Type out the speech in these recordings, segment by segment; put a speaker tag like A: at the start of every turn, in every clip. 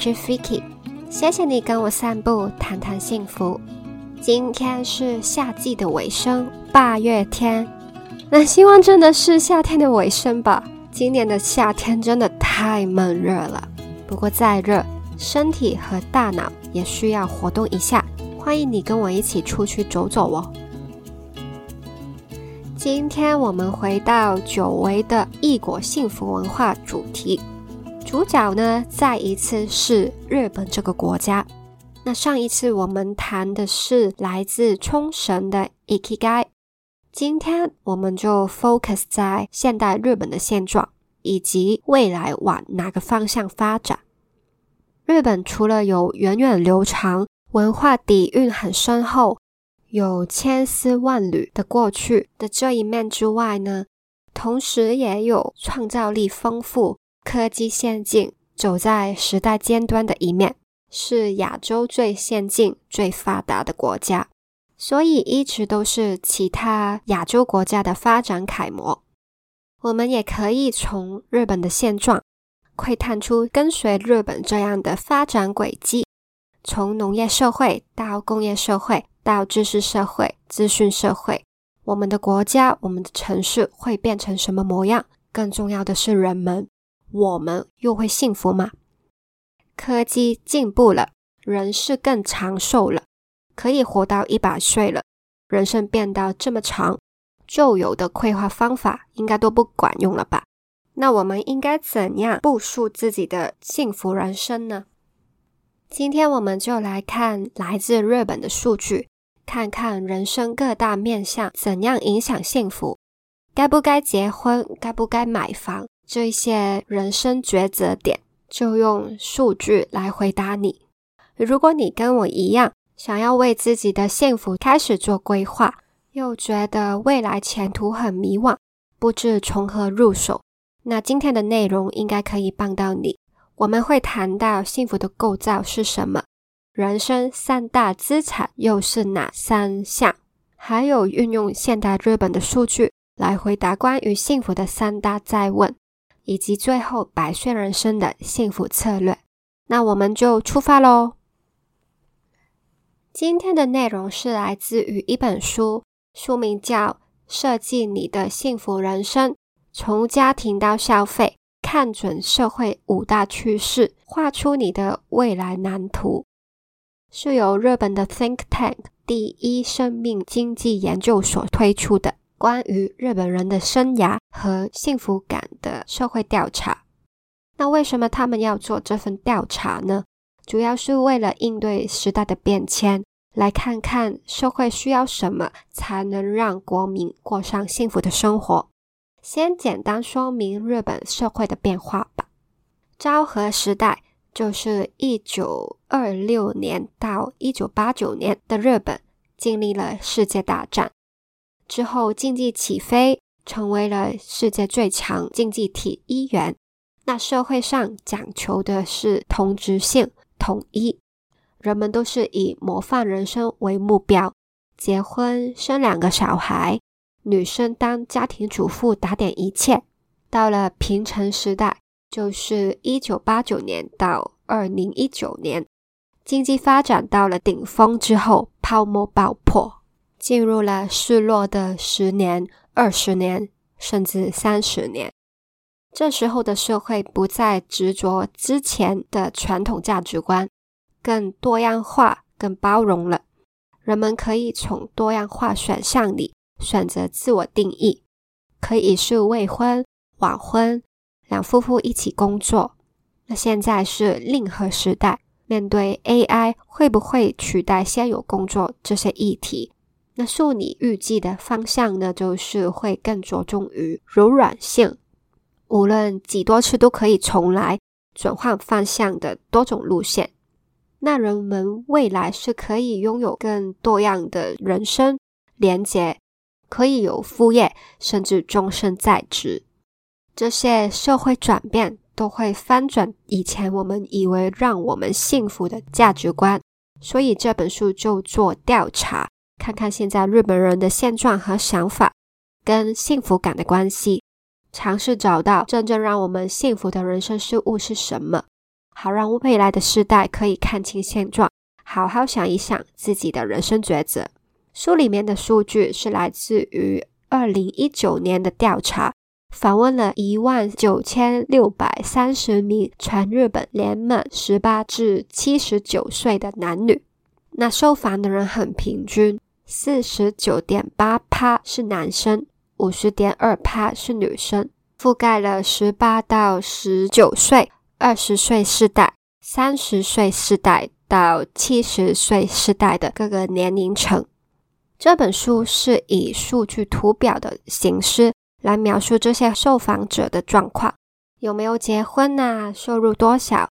A: 是 Vicky，谢谢你跟我散步，谈谈幸福。今天是夏季的尾声，八月天。那希望真的是夏天的尾声吧。今年的夏天真的太闷热了。不过再热，身体和大脑也需要活动一下。欢迎你跟我一起出去走走哦。今天我们回到久违的异国幸福文化主题，主角呢再一次是日本这个国家。那上一次我们谈的是来自冲绳的 Ikigai，今天我们就 focus 在现代日本的现状以及未来往哪个方向发展。日本除了有源远流长、文化底蕴很深厚。有千丝万缕的过去的这一面之外呢，同时也有创造力丰富、科技先进、走在时代尖端的一面，是亚洲最先进、最发达的国家，所以一直都是其他亚洲国家的发展楷模。我们也可以从日本的现状窥探出跟随日本这样的发展轨迹，从农业社会到工业社会。到知识社会、资讯社会，我们的国家、我们的城市会变成什么模样？更重要的是，人们，我们又会幸福吗？科技进步了，人是更长寿了，可以活到一百岁了。人生变到这么长，旧有的规划方法应该都不管用了吧？那我们应该怎样步数自己的幸福人生呢？今天我们就来看来自日本的数据。看看人生各大面向怎样影响幸福，该不该结婚，该不该买房，这些人生抉择点，就用数据来回答你。如果你跟我一样，想要为自己的幸福开始做规划，又觉得未来前途很迷惘，不知从何入手，那今天的内容应该可以帮到你。我们会谈到幸福的构造是什么。人生三大资产又是哪三项？还有运用现代日本的数据来回答关于幸福的三大再问，以及最后百岁人生的幸福策略。那我们就出发喽！今天的内容是来自于一本书，书名叫《设计你的幸福人生：从家庭到消费，看准社会五大趋势，画出你的未来蓝图》。是由日本的 Think Tank 第一生命经济研究所推出的关于日本人的生涯和幸福感的社会调查。那为什么他们要做这份调查呢？主要是为了应对时代的变迁，来看看社会需要什么才能让国民过上幸福的生活。先简单说明日本社会的变化吧。昭和时代。就是一九二六年到一九八九年的日本经历了世界大战之后，经济起飞，成为了世界最强经济体一员。那社会上讲求的是同质性、统一，人们都是以模范人生为目标，结婚生两个小孩，女生当家庭主妇打点一切。到了平成时代。就是一九八九年到二零一九年，经济发展到了顶峰之后，泡沫爆破，进入了失落的十年、二十年，甚至三十年。这时候的社会不再执着之前的传统价值观，更多样化、更包容了。人们可以从多样化选项里选择自我定义，可以是未婚、晚婚。两夫妇一起工作，那现在是令和时代，面对 AI 会不会取代现有工作这些议题，那受你预计的方向呢，就是会更着重于柔软性，无论几多次都可以重来，转换方向的多种路线。那人们未来是可以拥有更多样的人生连接，可以有副业，甚至终身在职。这些社会转变都会翻转以前我们以为让我们幸福的价值观，所以这本书就做调查，看看现在日本人的现状和想法跟幸福感的关系，尝试找到真正让我们幸福的人生事物是什么，好让未来的世代可以看清现状，好好想一想自己的人生抉择。书里面的数据是来自于二零一九年的调查，访问了一万九千六百三十名全日本年满十八至七十九岁的男女。那受访的人很平均，四十九点八趴是男生，五十点二趴是女生，覆盖了十八到十九岁、二十岁世代、三十岁世代到七十岁世代的各个年龄层。这本书是以数据图表的形式来描述这些受访者的状况：有没有结婚啊？收入多少？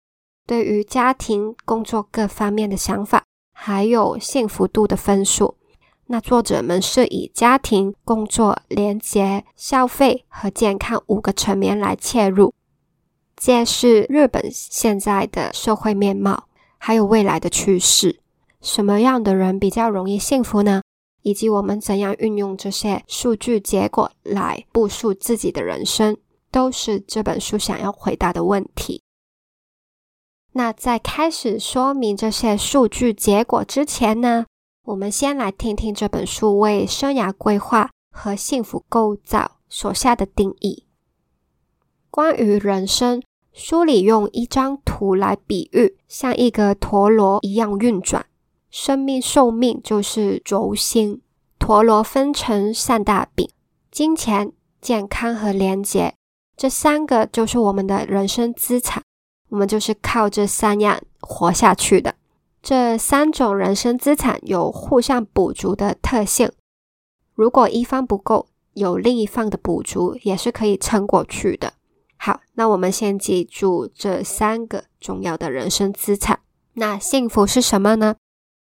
A: 对于家庭、工作各方面的想法，还有幸福度的分数。那作者们是以家庭、工作、廉洁、消费和健康五个层面来切入，揭示日本现在的社会面貌，还有未来的趋势。什么样的人比较容易幸福呢？以及我们怎样运用这些数据结果来部署自己的人生，都是这本书想要回答的问题。那在开始说明这些数据结果之前呢，我们先来听听这本书为生涯规划和幸福构造所下的定义。关于人生，书里用一张图来比喻，像一个陀螺一样运转。生命寿命就是轴心，陀螺分成三大饼：金钱、健康和廉洁。这三个就是我们的人生资产，我们就是靠这三样活下去的。这三种人生资产有互相补足的特性，如果一方不够，有另一方的补足也是可以撑过去的。好，那我们先记住这三个重要的人生资产。那幸福是什么呢？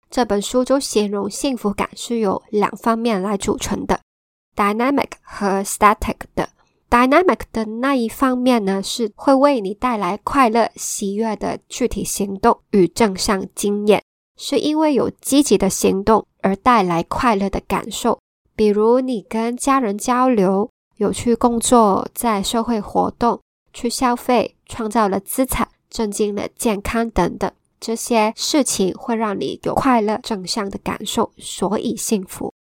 A: 这本书就形容幸福感是由两方面来组成的，dynamic 和 static 的。Dynamic 的那一方面呢，是会为你带来快乐、喜悦的具体行动与正向经验，是因为有积极的行动而带来快乐的感受。比如你跟家人交流、有去工作、在社会活动、去消费、创造了资产、增进了健康等等。这些事情会让你有快乐、正向的感受，所以幸福。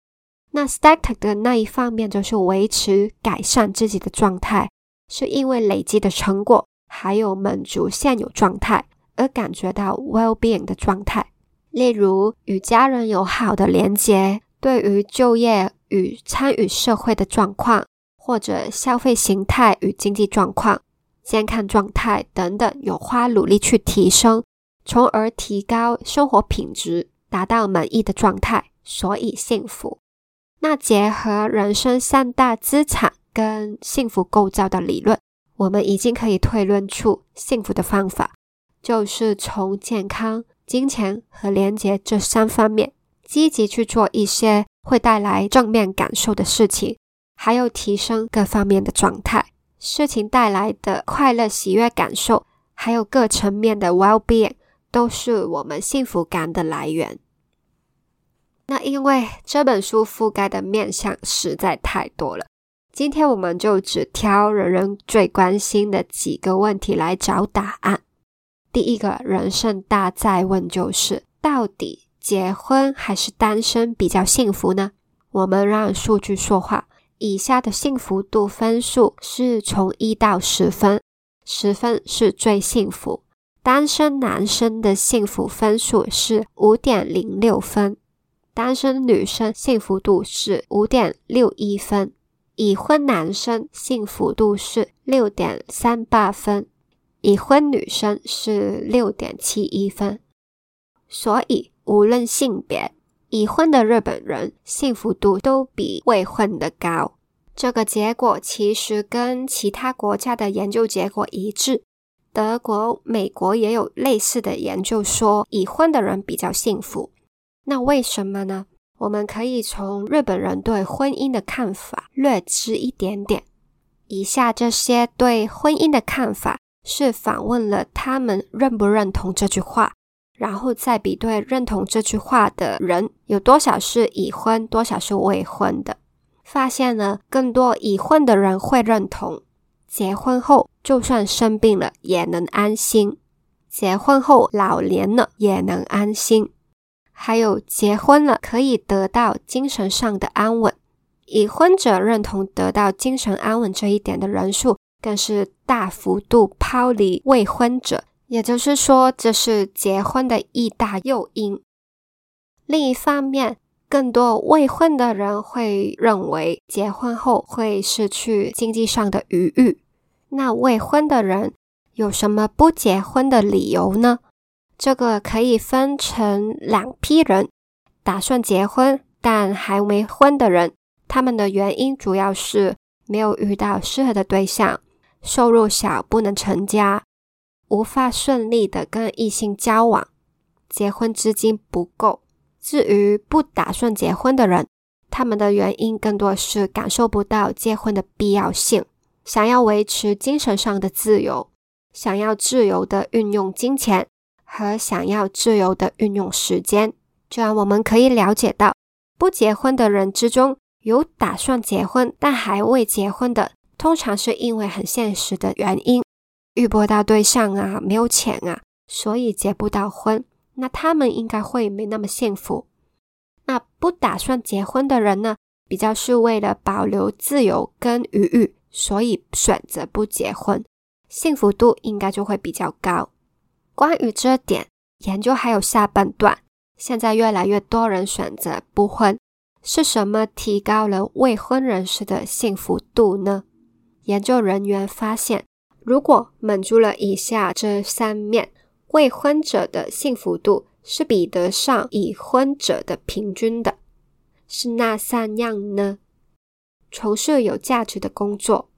A: 那 static 的那一方面就是维持、改善自己的状态，是因为累积的成果，还有满足现有状态而感觉到 well-being 的状态。例如与家人有好的连接，对于就业与参与社会的状况，或者消费形态与经济状况、健康状态等等，有花努力去提升。从而提高生活品质，达到满意的状态，所以幸福。那结合人生三大资产跟幸福构造的理论，我们已经可以推论出幸福的方法，就是从健康、金钱和廉洁这三方面，积极去做一些会带来正面感受的事情，还有提升各方面的状态，事情带来的快乐、喜悦感受，还有各层面的 well-being。都是我们幸福感的来源。那因为这本书覆盖的面向实在太多了，今天我们就只挑人人最关心的几个问题来找答案。第一个人生大在问就是：到底结婚还是单身比较幸福呢？我们让数据说话。以下的幸福度分数是从一到十分，十分是最幸福。单身男生的幸福分数是五点零六分，单身女生幸福度是五点六一分，已婚男生幸福度是六点三八分，已婚女生是六点七一分。所以，无论性别，已婚的日本人幸福度都比未婚的高。这个结果其实跟其他国家的研究结果一致。德国、美国也有类似的研究，说已婚的人比较幸福。那为什么呢？我们可以从日本人对婚姻的看法略知一点点。以下这些对婚姻的看法是访问了他们认不认同这句话，然后再比对认同这句话的人有多少是已婚，多少是未婚的，发现呢，更多已婚的人会认同。结婚后，就算生病了也能安心。结婚后老年了也能安心。还有结婚了可以得到精神上的安稳。已婚者认同得到精神安稳这一点的人数，更是大幅度抛离未婚者。也就是说，这是结婚的一大诱因。另一方面，更多未婚的人会认为结婚后会失去经济上的余裕。那未婚的人有什么不结婚的理由呢？这个可以分成两批人：打算结婚但还没婚的人，他们的原因主要是没有遇到适合的对象，收入小不能成家，无法顺利的跟异性交往，结婚资金不够。至于不打算结婚的人，他们的原因更多是感受不到结婚的必要性，想要维持精神上的自由，想要自由的运用金钱和想要自由的运用时间。这样我们可以了解到，不结婚的人之中有打算结婚但还未结婚的，通常是因为很现实的原因，遇不到对象啊，没有钱啊，所以结不到婚。那他们应该会没那么幸福。那不打算结婚的人呢，比较是为了保留自由跟余裕，所以选择不结婚，幸福度应该就会比较高。关于这点，研究还有下半段。现在越来越多人选择不婚，是什么提高了未婚人士的幸福度呢？研究人员发现，如果满足了以下这三面。未婚者的幸福度是比得上已婚者的平均的，是那三样呢？从事有价值的工作，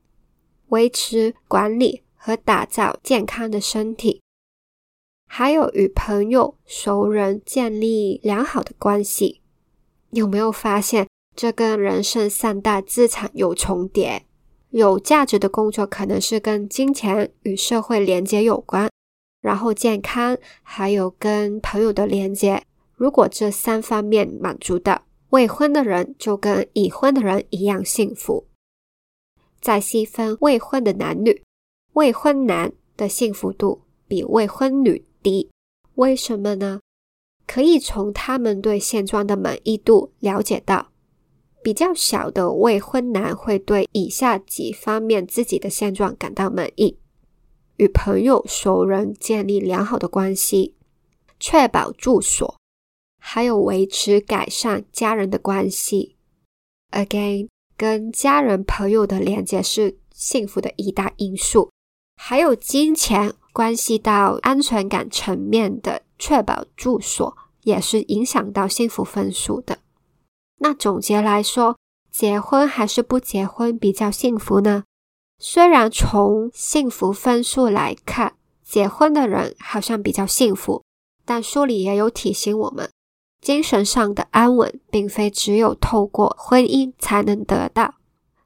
A: 维持、管理和打造健康的身体，还有与朋友、熟人建立良好的关系。有没有发现这跟人生三大资产有重叠？有价值的工作可能是跟金钱与社会连接有关。然后健康，还有跟朋友的连接，如果这三方面满足的，未婚的人就跟已婚的人一样幸福。再细分未婚的男女，未婚男的幸福度比未婚女低，为什么呢？可以从他们对现状的满意度了解到，比较小的未婚男会对以下几方面自己的现状感到满意。与朋友、熟人建立良好的关系，确保住所，还有维持改善家人的关系。Again，跟家人、朋友的连接是幸福的一大因素。还有金钱关系到安全感层面的确保住所，也是影响到幸福分数的。那总结来说，结婚还是不结婚比较幸福呢？虽然从幸福分数来看，结婚的人好像比较幸福，但书里也有提醒我们，精神上的安稳并非只有透过婚姻才能得到。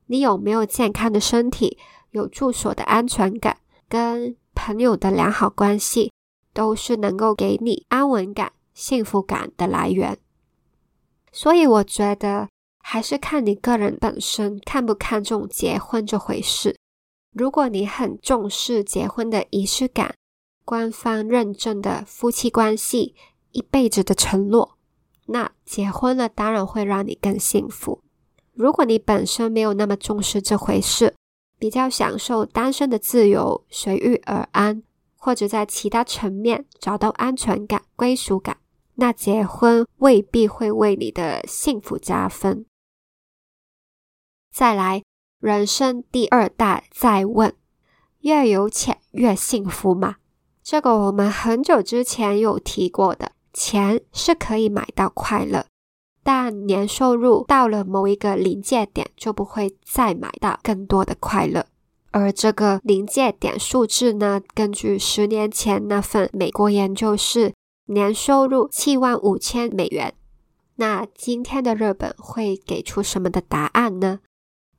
A: 你有没有健康的身体，有住所的安全感，跟朋友的良好关系，都是能够给你安稳感、幸福感的来源。所以我觉得，还是看你个人本身看不看重结婚这回事。如果你很重视结婚的仪式感、官方认证的夫妻关系、一辈子的承诺，那结婚了当然会让你更幸福。如果你本身没有那么重视这回事，比较享受单身的自由、随遇而安，或者在其他层面找到安全感、归属感，那结婚未必会为你的幸福加分。再来。人生第二大再问：越有钱越幸福吗？这个我们很久之前有提过的，钱是可以买到快乐，但年收入到了某一个临界点，就不会再买到更多的快乐。而这个临界点数字呢，根据十年前那份美国研究是年收入七万五千美元。那今天的日本会给出什么的答案呢？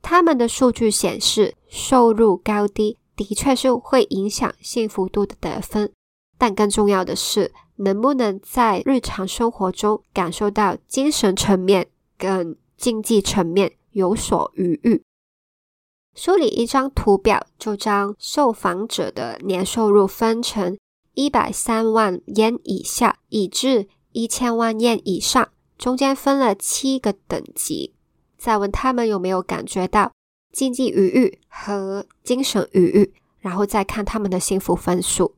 A: 他们的数据显示，收入高低的确是会影响幸福度的得分，但更重要的是，能不能在日常生活中感受到精神层面跟经济层面有所余裕。梳理一张图表就将受访者的年收入分成一百三万元以下，以至一千万元以上，中间分了七个等级。再问他们有没有感觉到经济余裕和精神余裕，然后再看他们的幸福分数。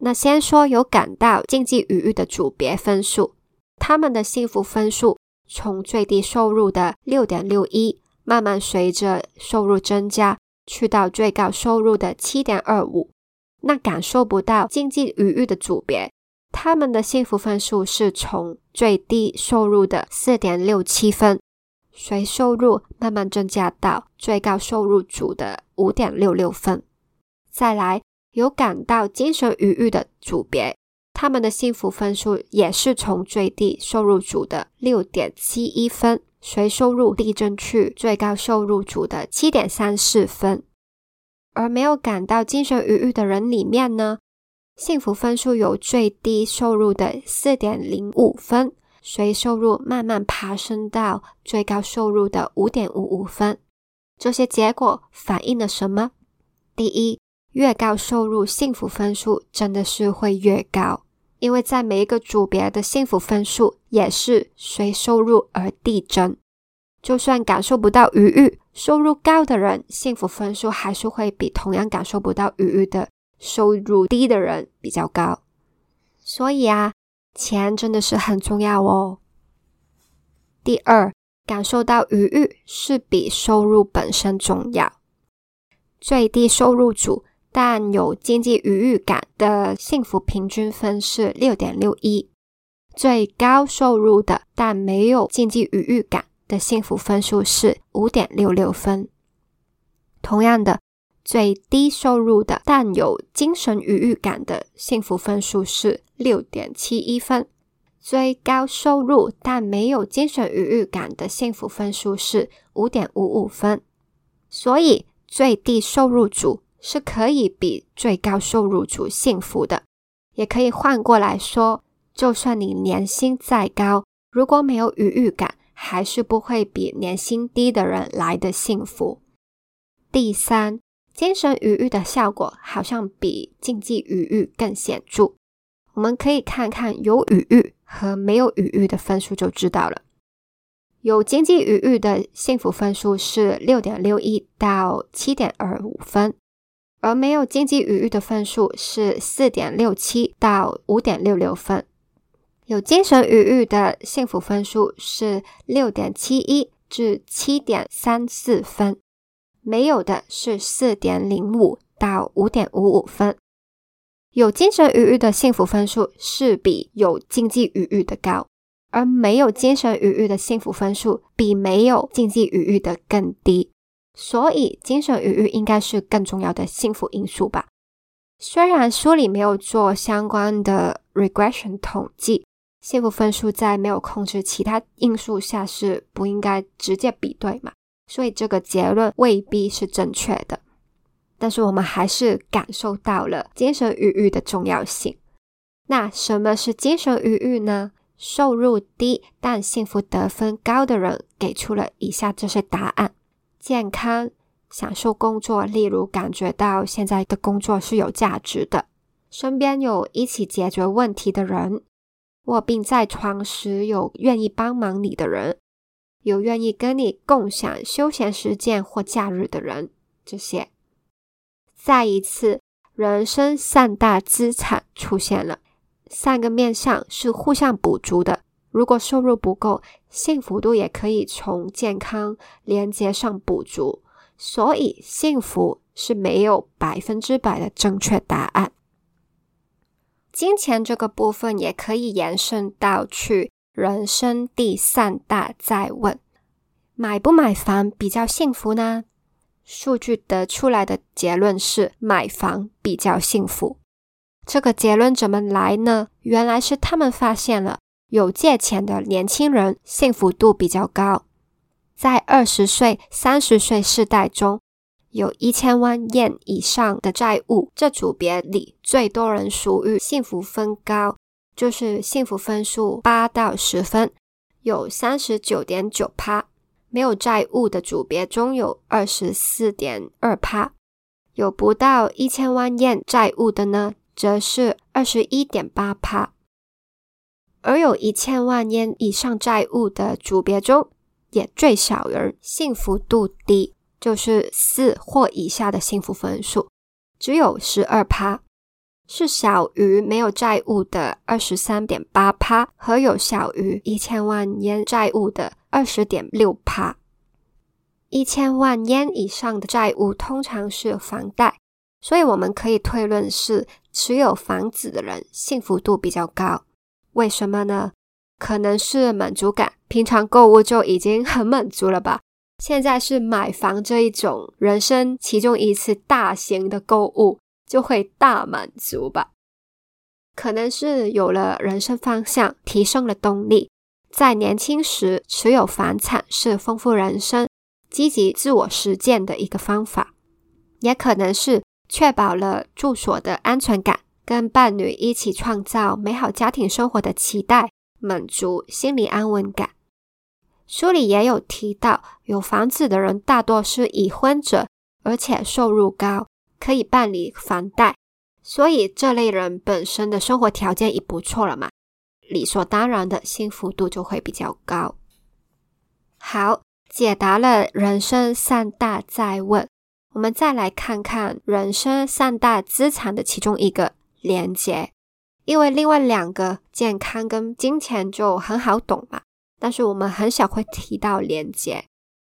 A: 那先说有感到经济余裕的组别分数，他们的幸福分数从最低收入的六点六一，慢慢随着收入增加，去到最高收入的七点二五。那感受不到经济余裕的组别，他们的幸福分数是从最低收入的四点六七分，随收入慢慢增加到最高收入组的五点六六分。再来。有感到精神愉悦的组别，他们的幸福分数也是从最低收入组的六点七一分，随收入递增去最高收入组的七点三四分。而没有感到精神愉悦的人里面呢，幸福分数有最低收入的四点零五分，随收入慢慢爬升到最高收入的五点五五分。这些结果反映了什么？第一。越高收入，幸福分数真的是会越高，因为在每一个组别的幸福分数也是随收入而递增。就算感受不到愉悦，收入高的人幸福分数还是会比同样感受不到愉悦的收入低的人比较高。所以啊，钱真的是很重要哦。第二，感受到愉悦是比收入本身重要。最低收入组。但有经济愉悦感的幸福平均分是六点六一，最高收入的但没有经济愉悦感的幸福分数是五点六六分。同样的，最低收入的但有精神愉悦感的幸福分数是六点七一分，最高收入但没有精神愉悦感的幸福分数是五点五五分。所以，最低收入组。是可以比最高收入组幸福的，也可以换过来说，就算你年薪再高，如果没有愉悦感，还是不会比年薪低的人来的幸福。第三，精神愉悦的效果好像比经济愉悦更显著。我们可以看看有愉悦和没有愉悦的分数就知道了。有经济愉悦的幸福分数是六点六一到七点二五分。而没有经济语域的分数是四点六七到五点六六分，有精神语域的幸福分数是六点七一至七点三四分，没有的是四点零五到五点五五分。有精神语域的幸福分数是比有经济余裕的高，而没有精神余裕的幸福分数比没有经济余裕的更低。所以，精神愉悦应该是更重要的幸福因素吧。虽然书里没有做相关的 regression 统计，幸福分数在没有控制其他因素下是不应该直接比对嘛，所以这个结论未必是正确的。但是我们还是感受到了精神愉悦的重要性。那什么是精神愉悦呢？收入低但幸福得分高的人给出了以下这些答案。健康，享受工作，例如感觉到现在的工作是有价值的，身边有一起解决问题的人，卧病在床时有愿意帮忙你的人，有愿意跟你共享休闲时间或假日的人，这些。再一次，人生三大资产出现了，三个面向是互相补足的。如果收入不够，幸福度也可以从健康连接上补足。所以，幸福是没有百分之百的正确答案。金钱这个部分也可以延伸到去人生第三大再问：买不买房比较幸福呢？数据得出来的结论是买房比较幸福。这个结论怎么来呢？原来是他们发现了。有借钱的年轻人幸福度比较高，在二十岁、三十岁世代中，有一千万元以上的债务这组别里，最多人属于幸福分高，就是幸福分数八到十分，有三十九点九趴；没有债务的组别中有二十四点二趴，有不到一千万元债务的呢，则是二十一点八趴。而有一千万元以上债务的组别中，也最少人幸福度低，就是四或以下的幸福分数，只有十二趴，是小于没有债务的二十三点八趴和有小于一千万元债务的二十点六趴。一千万元以上的债务通常是房贷，所以我们可以推论是持有房子的人幸福度比较高。为什么呢？可能是满足感，平常购物就已经很满足了吧？现在是买房这一种人生其中一次大型的购物，就会大满足吧？可能是有了人生方向，提升了动力，在年轻时持有房产是丰富人生、积极自我实践的一个方法，也可能是确保了住所的安全感。跟伴侣一起创造美好家庭生活的期待，满足心理安稳感。书里也有提到，有房子的人大多是已婚者，而且收入高，可以办理房贷，所以这类人本身的生活条件已不错了嘛，理所当然的幸福度就会比较高。好，解答了人生三大再问，我们再来看看人生三大资产的其中一个。连接，因为另外两个健康跟金钱就很好懂嘛，但是我们很少会提到连接。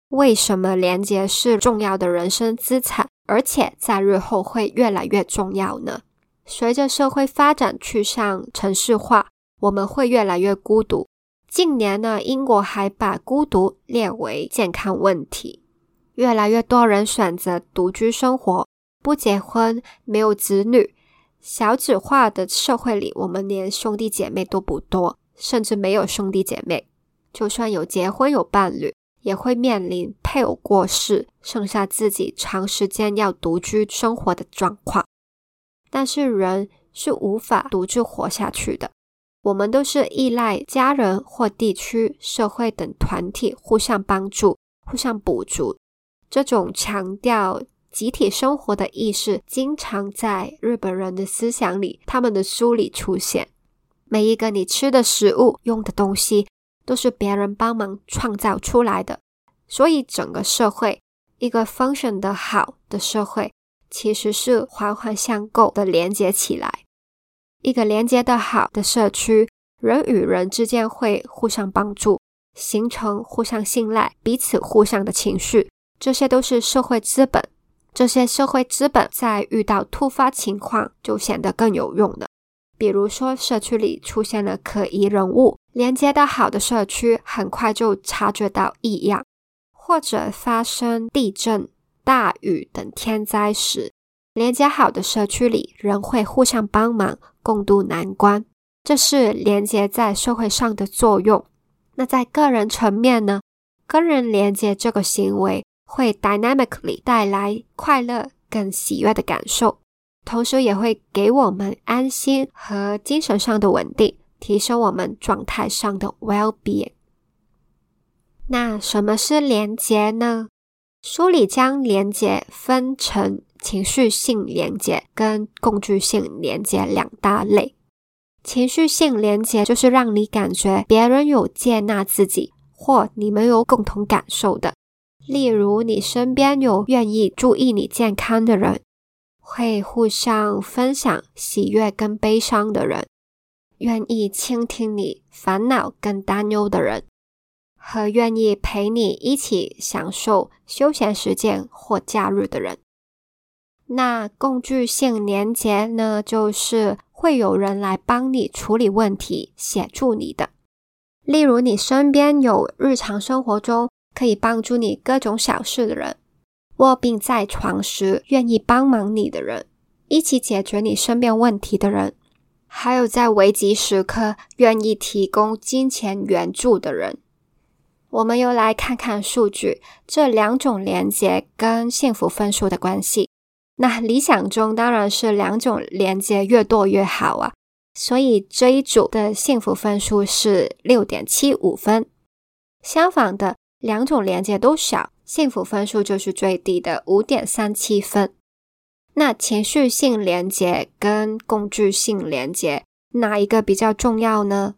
A: 为什么连接是重要的人生资产，而且在日后会越来越重要呢？随着社会发展趋向城市化，我们会越来越孤独。近年呢，英国还把孤独列为健康问题，越来越多人选择独居生活，不结婚，没有子女。小子化的社会里，我们连兄弟姐妹都不多，甚至没有兄弟姐妹。就算有结婚有伴侣，也会面临配偶过世，剩下自己长时间要独居生活的状况。但是人是无法独自活下去的，我们都是依赖家人或地区、社会等团体互相帮助、互相补足。这种强调。集体生活的意识经常在日本人的思想里、他们的书里出现。每一个你吃的食物、用的东西，都是别人帮忙创造出来的。所以，整个社会，一个 function 的好的社会，其实是环环相扣的连接起来。一个连接的好的社区，人与人之间会互相帮助，形成互相信赖、彼此互相的情绪，这些都是社会资本。这些社会资本在遇到突发情况就显得更有用了。比如说，社区里出现了可疑人物，连接的好的社区很快就察觉到异样；或者发生地震、大雨等天灾时，连接好的社区里人会互相帮忙，共度难关。这是连接在社会上的作用。那在个人层面呢？跟人连接这个行为。会 dynamically 带来快乐跟喜悦的感受，同时也会给我们安心和精神上的稳定，提升我们状态上的 well-being。那什么是连接呢？书里将连接分成情绪性连接跟工具性连接两大类。情绪性连接就是让你感觉别人有接纳自己，或你们有共同感受的。例如，你身边有愿意注意你健康的人，会互相分享喜悦跟悲伤的人，愿意倾听你烦恼跟担忧的人，和愿意陪你一起享受休闲时间或假日的人。那工具性连接呢，就是会有人来帮你处理问题、协助你的。例如，你身边有日常生活中。可以帮助你各种小事的人，卧病在床时愿意帮忙你的人，一起解决你身边问题的人，还有在危急时刻愿意提供金钱援助的人。我们又来看看数据，这两种连接跟幸福分数的关系。那理想中当然是两种连接越多越好啊，所以这一组的幸福分数是六点七五分。相反的。两种连接都小，幸福分数就是最低的五点三七分。那情绪性连接跟工具性连接哪一个比较重要呢？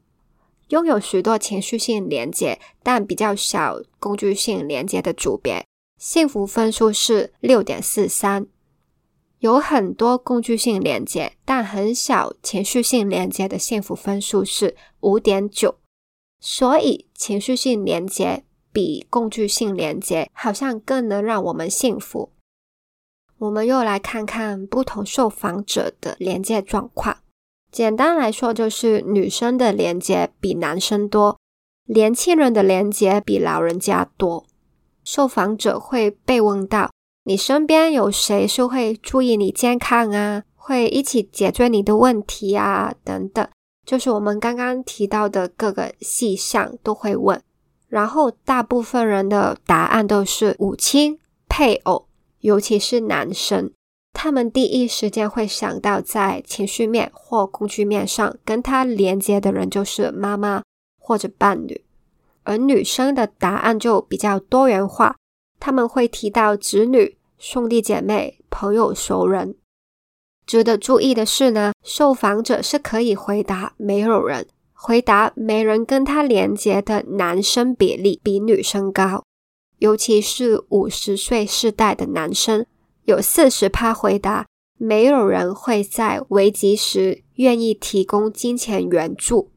A: 拥有许多情绪性连接，但比较小工具性连接的组别，幸福分数是六点四三。有很多工具性连接，但很小情绪性连接的幸福分数是五点九。所以，情绪性连接比工具性连接好像更能让我们幸福。我们又来看看不同受访者的连接状况。简单来说，就是女生的连接比男生多，年轻人的连接比老人家多。受访者会被问到：“你身边有谁是会注意你健康啊？会一起解决你的问题啊？等等，就是我们刚刚提到的各个细项都会问。然后，大部分人的答案都是母亲、配偶，尤其是男生。”他们第一时间会想到，在情绪面或工具面上跟他连接的人就是妈妈或者伴侣，而女生的答案就比较多元化，他们会提到子女、兄弟姐妹、朋友、熟人。值得注意的是呢，受访者是可以回答没有人，回答没人跟他连接的男生比例比女生高，尤其是五十岁世代的男生。有四十趴回答，没有人会在危急时愿意提供金钱援助。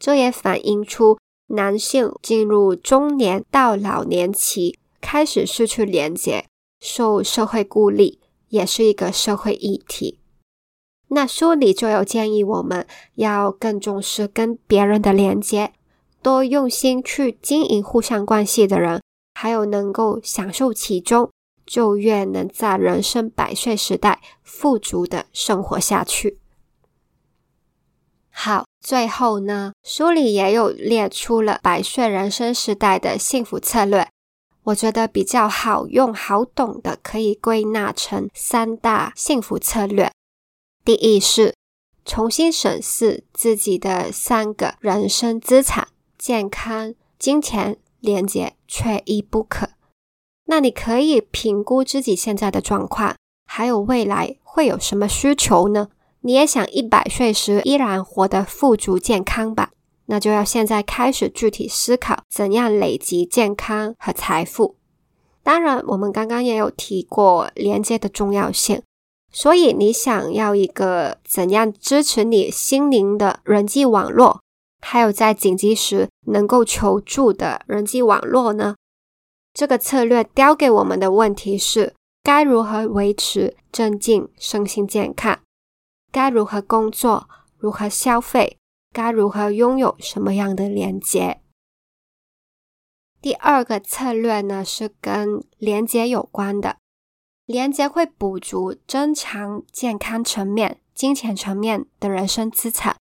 A: 这也反映出男性进入中年到老年期，开始失去连结，受社会孤立，也是一个社会议题。那书里就有建议，我们要更重视跟别人的连接，多用心去经营互相关系的人，还有能够享受其中。就越能在人生百岁时代富足的生活下去。好，最后呢，书里也有列出了百岁人生时代的幸福策略，我觉得比较好用、好懂的，可以归纳成三大幸福策略。第一是重新审视自己的三个人生资产：健康、金钱、廉洁，缺一不可。那你可以评估自己现在的状况，还有未来会有什么需求呢？你也想一百岁时依然活得富足健康吧？那就要现在开始具体思考怎样累积健康和财富。当然，我们刚刚也有提过连接的重要性，所以你想要一个怎样支持你心灵的人际网络，还有在紧急时能够求助的人际网络呢？这个策略交给我们的问题是：该如何维持镇静身心健康？该如何工作？如何消费？该如何拥有什么样的连接？第二个策略呢，是跟连接有关的。连接会补足增强健康层面、金钱层面的人生资产，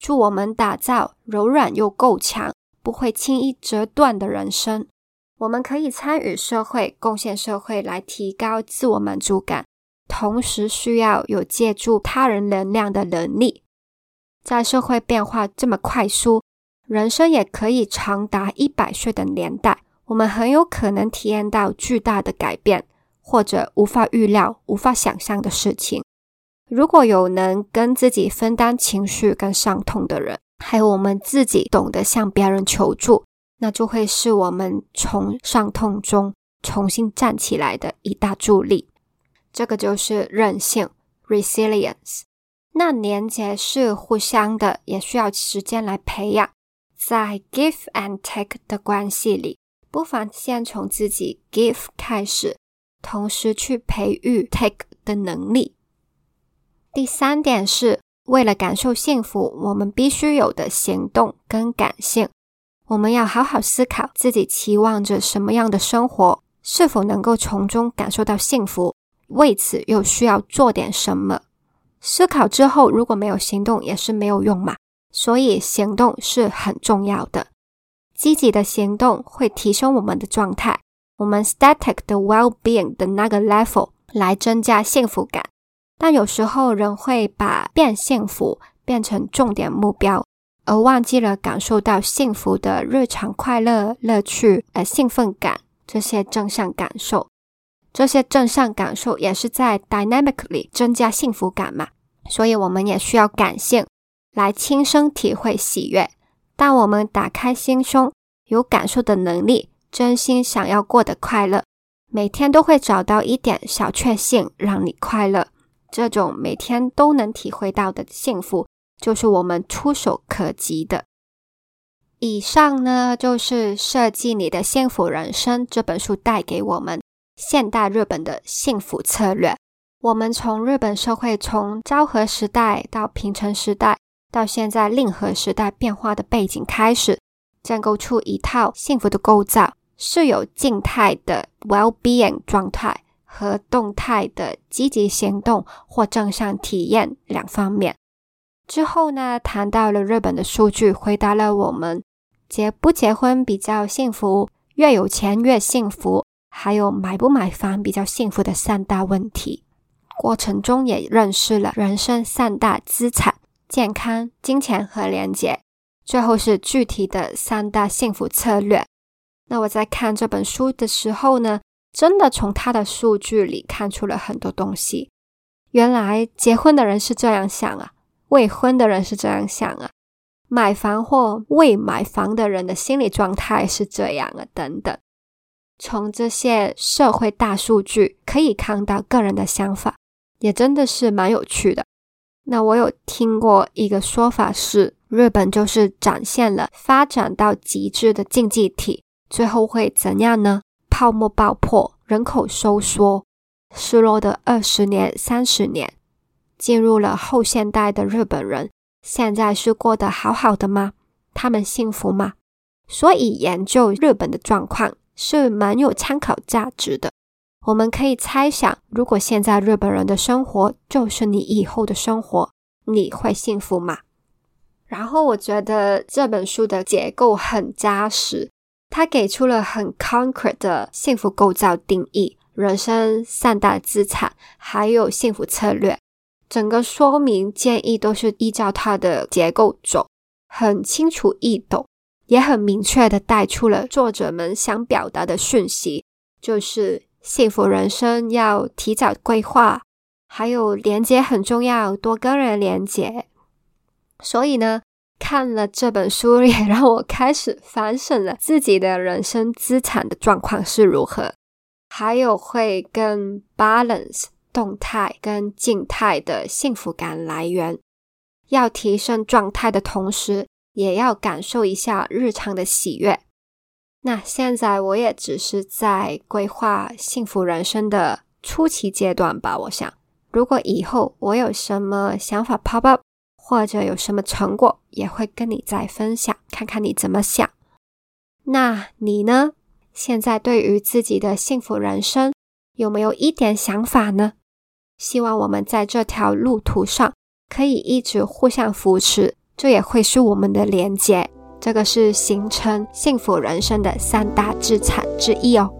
A: 助我们打造柔软又够强、不会轻易折断的人生。我们可以参与社会、贡献社会来提高自我满足感，同时需要有借助他人能量的能力。在社会变化这么快速，人生也可以长达一百岁的年代，我们很有可能体验到巨大的改变，或者无法预料、无法想象的事情。如果有能跟自己分担情绪跟伤痛的人，还有我们自己懂得向别人求助。那就会是我们从伤痛中重新站起来的一大助力。这个就是韧性 （resilience）。那连接是互相的，也需要时间来培养。在 give and take 的关系里，不妨先从自己 give 开始，同时去培育 take 的能力。第三点是为了感受幸福，我们必须有的行动跟感性。我们要好好思考自己期望着什么样的生活，是否能够从中感受到幸福，为此又需要做点什么？思考之后如果没有行动，也是没有用嘛。所以行动是很重要的，积极的行动会提升我们的状态，我们 static 的 well-being 的那个 level 来增加幸福感。但有时候人会把变幸福变成重点目标。而忘记了感受到幸福的日常快乐、乐趣、呃兴奋感这些正向感受。这些正向感受也是在 dynamically 增加幸福感嘛。所以我们也需要感性来亲身体会喜悦。当我们打开心胸，有感受的能力，真心想要过得快乐，每天都会找到一点小确幸让你快乐。这种每天都能体会到的幸福，就是我们触手可及的。以上呢，就是《设计你的幸福人生》这本书带给我们现代日本的幸福策略。我们从日本社会从昭和时代到平成时代，到现在令和时代变化的背景开始，建构出一套幸福的构造，是有静态的 well-being 状态和动态的积极行动或正向体验两方面。之后呢，谈到了日本的数据，回答了我们结不结婚比较幸福，越有钱越幸福，还有买不买房比较幸福的三大问题。过程中也认识了人生三大资产：健康、金钱和连结。最后是具体的三大幸福策略。那我在看这本书的时候呢，真的从他的数据里看出了很多东西。原来结婚的人是这样想啊，未婚的人是这样想啊，买房或未买房的人的心理状态是这样啊，等等。从这些社会大数据可以看到个人的想法。也真的是蛮有趣的。那我有听过一个说法是，日本就是展现了发展到极致的经济体，最后会怎样呢？泡沫爆破，人口收缩，失落的二十年、三十年，进入了后现代的日本人，现在是过得好好的吗？他们幸福吗？所以研究日本的状况是蛮有参考价值的。我们可以猜想，如果现在日本人的生活就是你以后的生活，你会幸福吗？然后我觉得这本书的结构很扎实，他给出了很 concrete 的幸福构造定义、人生三大资产，还有幸福策略。整个说明建议都是依照它的结构走，很清楚易懂，也很明确的带出了作者们想表达的讯息，就是。幸福人生要提早规划，还有连接很重要，多跟人连接。所以呢，看了这本书也让我开始反省了自己的人生资产的状况是如何，还有会跟 balance 动态跟静态的幸福感来源。要提升状态的同时，也要感受一下日常的喜悦。那现在我也只是在规划幸福人生的初期阶段吧。我想，如果以后我有什么想法 pop up，或者有什么成果，也会跟你再分享，看看你怎么想。那你呢？现在对于自己的幸福人生有没有一点想法呢？希望我们在这条路途上可以一直互相扶持，这也会是我们的连接。这个是形成幸福人生的三大资产之一哦。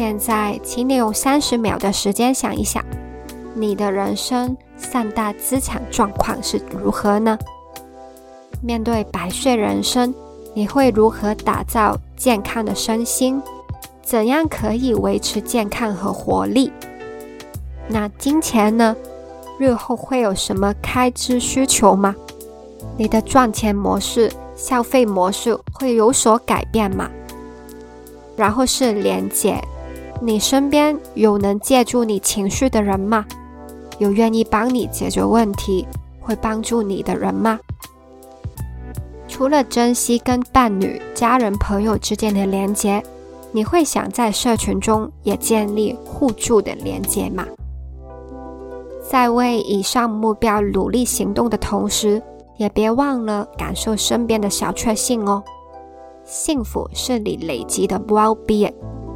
A: 现在，请你用三十秒的时间想一想，你的人生三大资产状况是如何呢？面对百岁人生，你会如何打造健康的身心？怎样可以维持健康和活力？那金钱呢？日后会有什么开支需求吗？你的赚钱模式、消费模式会有所改变吗？然后是连接，你身边有能借助你情绪的人吗？有愿意帮你解决问题、会帮助你的人吗？除了珍惜跟伴侣、家人、朋友之间的连接，你会想在社群中也建立互助的连接吗？在为以上目标努力行动的同时，也别忘了感受身边的小确幸哦。幸福是你累积的 well-being，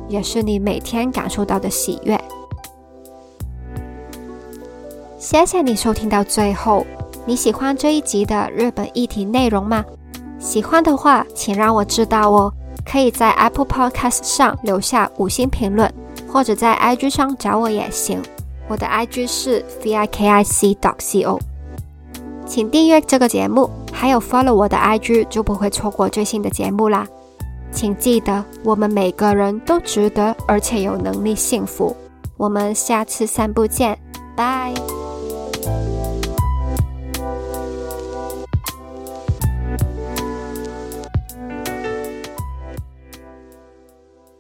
A: 也是你每天感受到的喜悦。谢谢你收听到最后，你喜欢这一集的日本议题内容吗？喜欢的话，请让我知道哦。可以在 Apple Podcast 上留下五星评论，或者在 IG 上找我也行。我的 IG 是 vikic.co，请订阅这个节目。还有 follow 我的 IG，就不会错过最新的节目啦。请记得，我们每个人都值得，而且有能力幸福。我们下次散步见，拜。